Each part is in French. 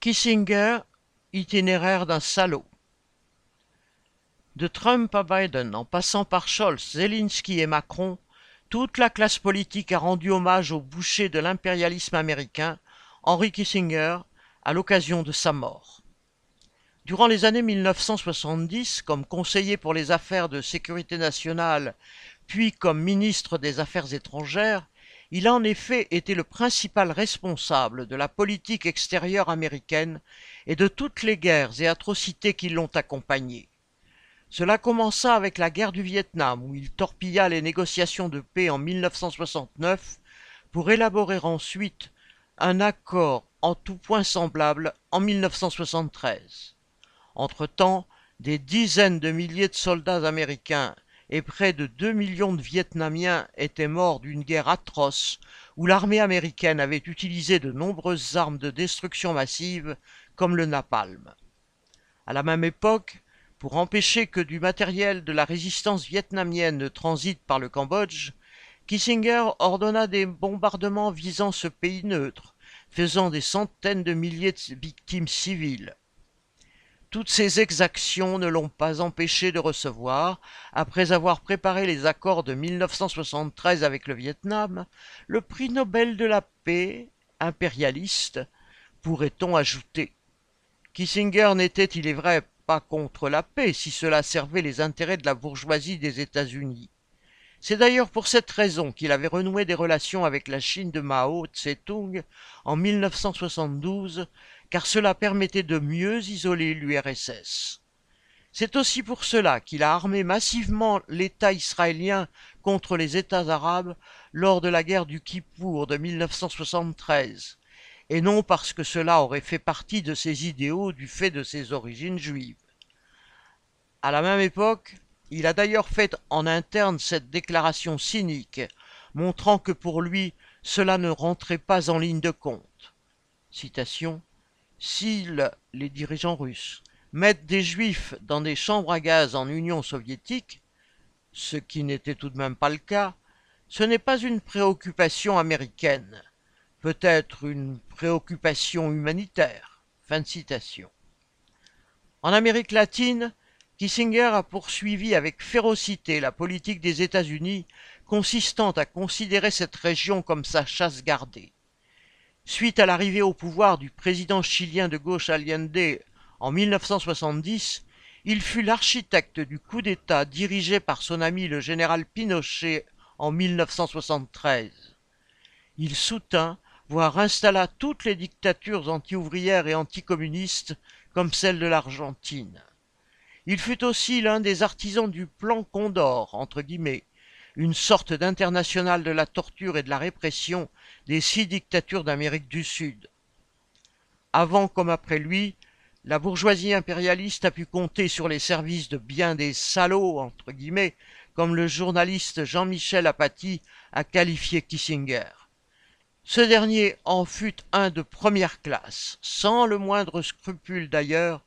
Kissinger, itinéraire d'un salaud. De Trump à Biden, en passant par Scholz, Zelensky et Macron, toute la classe politique a rendu hommage au boucher de l'impérialisme américain, Henry Kissinger, à l'occasion de sa mort. Durant les années 1970, comme conseiller pour les affaires de sécurité nationale, puis comme ministre des Affaires étrangères, il a en effet été le principal responsable de la politique extérieure américaine et de toutes les guerres et atrocités qui l'ont accompagné. Cela commença avec la guerre du Vietnam, où il torpilla les négociations de paix en 1969 pour élaborer ensuite un accord en tout point semblable en 1973. Entre-temps, des dizaines de milliers de soldats américains et près de 2 millions de Vietnamiens étaient morts d'une guerre atroce où l'armée américaine avait utilisé de nombreuses armes de destruction massive comme le napalm. À la même époque, pour empêcher que du matériel de la résistance vietnamienne ne transite par le Cambodge, Kissinger ordonna des bombardements visant ce pays neutre, faisant des centaines de milliers de victimes civiles. Toutes ces exactions ne l'ont pas empêché de recevoir, après avoir préparé les accords de 1973 avec le Vietnam, le prix Nobel de la paix, impérialiste, pourrait-on ajouter. Kissinger n'était, il est vrai, pas contre la paix si cela servait les intérêts de la bourgeoisie des États-Unis. C'est d'ailleurs pour cette raison qu'il avait renoué des relations avec la Chine de Mao Tse-tung en 1972 car cela permettait de mieux isoler l'URSS. C'est aussi pour cela qu'il a armé massivement l'État israélien contre les États arabes lors de la guerre du Kippour de 1973, et non parce que cela aurait fait partie de ses idéaux du fait de ses origines juives. À la même époque, il a d'ailleurs fait en interne cette déclaration cynique, montrant que pour lui cela ne rentrait pas en ligne de compte. Citation S'ils, les dirigeants russes, mettent des juifs dans des chambres à gaz en Union soviétique, ce qui n'était tout de même pas le cas, ce n'est pas une préoccupation américaine, peut-être une préoccupation humanitaire. Fin de citation. En Amérique latine, Kissinger a poursuivi avec férocité la politique des États-Unis consistant à considérer cette région comme sa chasse gardée. Suite à l'arrivée au pouvoir du président chilien de gauche Allende en 1970, il fut l'architecte du coup d'État dirigé par son ami le général Pinochet en 1973. Il soutint, voire installa toutes les dictatures anti-ouvrières et anticommunistes comme celle de l'Argentine. Il fut aussi l'un des artisans du plan Condor, entre guillemets, une sorte d'international de la torture et de la répression des six dictatures d'Amérique du Sud. Avant comme après lui, la bourgeoisie impérialiste a pu compter sur les services de bien des salauds, entre guillemets, comme le journaliste Jean-Michel Apathy a qualifié Kissinger. Ce dernier en fut un de première classe, sans le moindre scrupule d'ailleurs,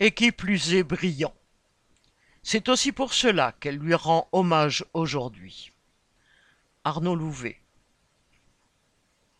et qui plus est brillant. C'est aussi pour cela qu'elle lui rend hommage aujourd'hui. Arnaud Louvet